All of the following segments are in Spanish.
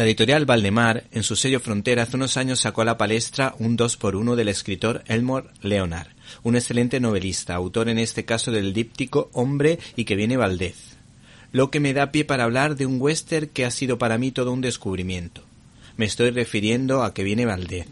La editorial Valdemar, en su sello Frontera, hace unos años sacó a la palestra un 2x1 del escritor Elmore Leonard, un excelente novelista, autor en este caso del díptico Hombre y que viene Valdez. Lo que me da pie para hablar de un western que ha sido para mí todo un descubrimiento. Me estoy refiriendo a que viene Valdez,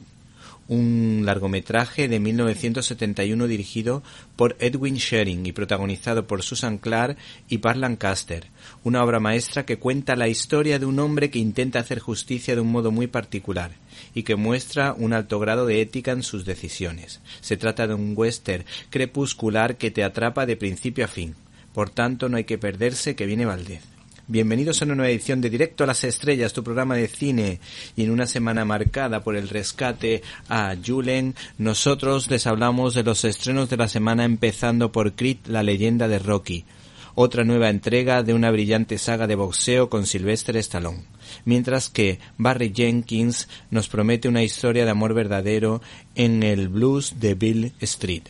un largometraje de 1971 dirigido por Edwin Shering y protagonizado por Susan Clark y Park Lancaster, una obra maestra que cuenta la historia de un hombre que intenta hacer justicia de un modo muy particular y que muestra un alto grado de ética en sus decisiones. Se trata de un western crepuscular que te atrapa de principio a fin. Por tanto, no hay que perderse que viene Valdez. Bienvenidos a una nueva edición de Directo a las Estrellas, tu programa de cine. Y en una semana marcada por el rescate a Julen, nosotros les hablamos de los estrenos de la semana empezando por Creed, la leyenda de Rocky. Otra nueva entrega de una brillante saga de boxeo con Sylvester Stallone. Mientras que Barry Jenkins nos promete una historia de amor verdadero en el blues de Bill Street.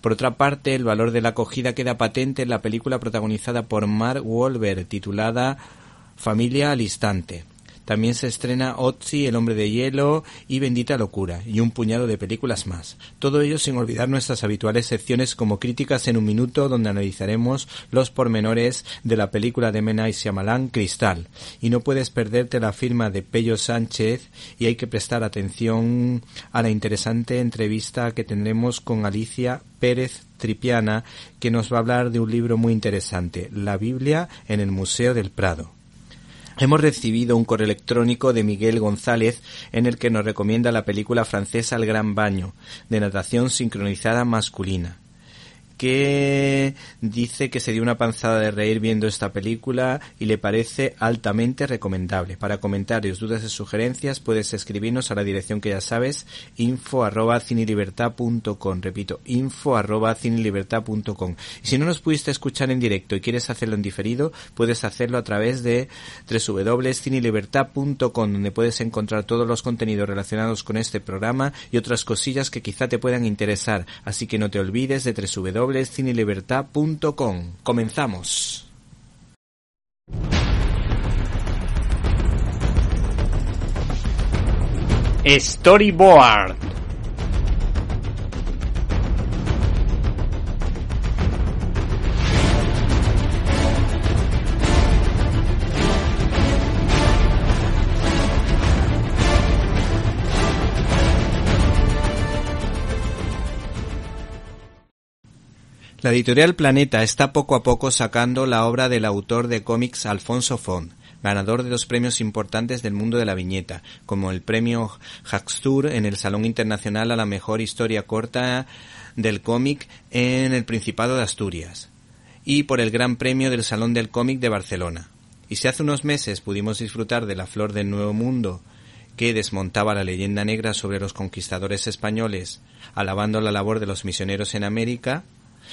Por otra parte, el valor de la acogida queda patente en la película protagonizada por Mark Wahlberg titulada Familia al instante. También se estrena Otzi, El hombre de hielo y Bendita locura, y un puñado de películas más. Todo ello sin olvidar nuestras habituales secciones como Críticas en un minuto, donde analizaremos los pormenores de la película de Mena y Shyamalan Cristal. Y no puedes perderte la firma de Pello Sánchez y hay que prestar atención a la interesante entrevista que tendremos con Alicia Pérez Tripiana, que nos va a hablar de un libro muy interesante, La Biblia en el Museo del Prado. Hemos recibido un correo electrónico de Miguel González en el que nos recomienda la película francesa El Gran Baño, de natación sincronizada masculina que dice que se dio una panzada de reír viendo esta película y le parece altamente recomendable. Para comentarios, dudas y sugerencias puedes escribirnos a la dirección que ya sabes, info arroba cinelibertad.com. Repito, info arroba cinelibertad.com. Y si no nos pudiste escuchar en directo y quieres hacerlo en diferido, puedes hacerlo a través de www.cinelibertad.com, donde puedes encontrar todos los contenidos relacionados con este programa y otras cosillas que quizá te puedan interesar. Así que no te olvides de www www.cinelibertad.com. Comenzamos. Storyboard. La editorial Planeta está poco a poco sacando la obra del autor de cómics Alfonso Font, ganador de dos premios importantes del mundo de la viñeta, como el premio Haxtur en el Salón Internacional a la Mejor Historia Corta del Cómic en el Principado de Asturias, y por el Gran Premio del Salón del Cómic de Barcelona. Y si hace unos meses pudimos disfrutar de la Flor del Nuevo Mundo, que desmontaba la leyenda negra sobre los conquistadores españoles, alabando la labor de los misioneros en América,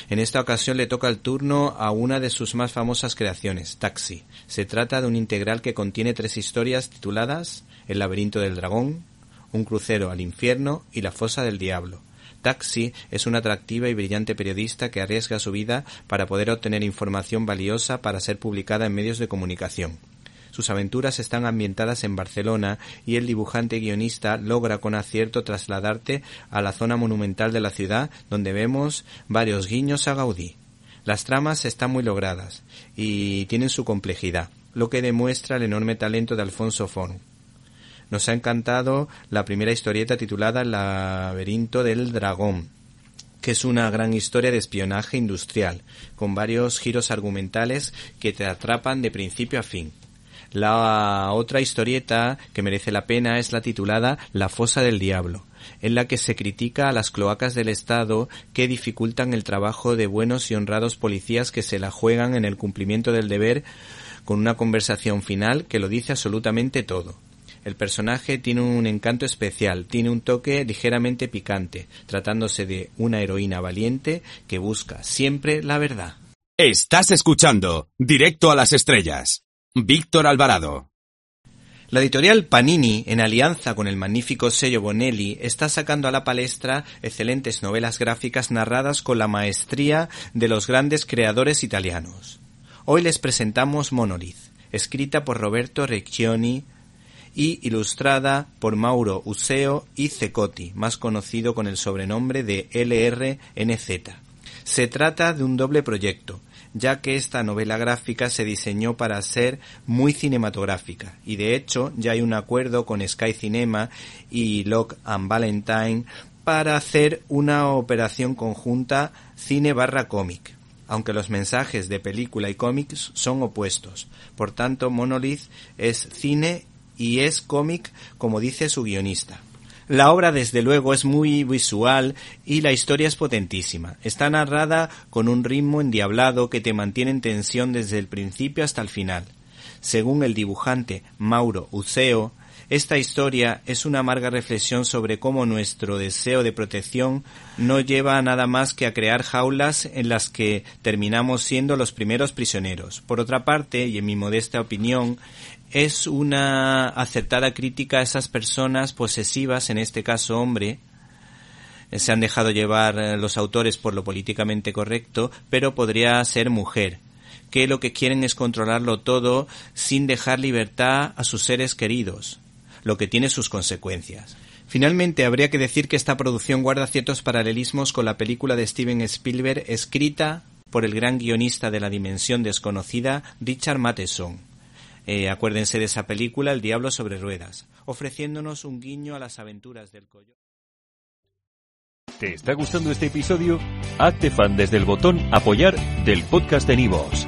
en esta ocasión le toca el turno a una de sus más famosas creaciones, Taxi. Se trata de un integral que contiene tres historias tituladas El laberinto del dragón, Un crucero al infierno y La fosa del diablo. Taxi es una atractiva y brillante periodista que arriesga su vida para poder obtener información valiosa para ser publicada en medios de comunicación. Sus aventuras están ambientadas en Barcelona y el dibujante guionista logra con acierto trasladarte a la zona monumental de la ciudad donde vemos varios guiños a Gaudí. Las tramas están muy logradas y tienen su complejidad, lo que demuestra el enorme talento de Alfonso Fon. Nos ha encantado la primera historieta titulada El laberinto del dragón, que es una gran historia de espionaje industrial, con varios giros argumentales que te atrapan de principio a fin. La otra historieta que merece la pena es la titulada La fosa del diablo, en la que se critica a las cloacas del Estado que dificultan el trabajo de buenos y honrados policías que se la juegan en el cumplimiento del deber con una conversación final que lo dice absolutamente todo. El personaje tiene un encanto especial, tiene un toque ligeramente picante, tratándose de una heroína valiente que busca siempre la verdad. Estás escuchando Directo a las Estrellas. Víctor Alvarado. La editorial Panini, en alianza con el magnífico sello Bonelli, está sacando a la palestra excelentes novelas gráficas narradas con la maestría de los grandes creadores italianos. Hoy les presentamos Monolith, escrita por Roberto Recchioni y ilustrada por Mauro Useo y Cecotti, más conocido con el sobrenombre de LRNZ. Se trata de un doble proyecto, ya que esta novela gráfica se diseñó para ser muy cinematográfica y de hecho ya hay un acuerdo con Sky Cinema y Locke and Valentine para hacer una operación conjunta cine barra cómic, aunque los mensajes de película y cómics son opuestos. Por tanto, Monolith es cine y es cómic como dice su guionista. La obra desde luego es muy visual y la historia es potentísima. Está narrada con un ritmo endiablado que te mantiene en tensión desde el principio hasta el final. Según el dibujante Mauro Uceo, esta historia es una amarga reflexión sobre cómo nuestro deseo de protección no lleva a nada más que a crear jaulas en las que terminamos siendo los primeros prisioneros. Por otra parte, y en mi modesta opinión, es una acertada crítica a esas personas posesivas, en este caso hombre, se han dejado llevar eh, los autores por lo políticamente correcto, pero podría ser mujer, que lo que quieren es controlarlo todo sin dejar libertad a sus seres queridos, lo que tiene sus consecuencias. Finalmente, habría que decir que esta producción guarda ciertos paralelismos con la película de Steven Spielberg escrita por el gran guionista de la dimensión desconocida Richard Matheson. Eh, acuérdense de esa película El Diablo sobre Ruedas, ofreciéndonos un guiño a las aventuras del coyote. ¿Te está gustando este episodio? Hazte fan desde el botón Apoyar del podcast de Nivos.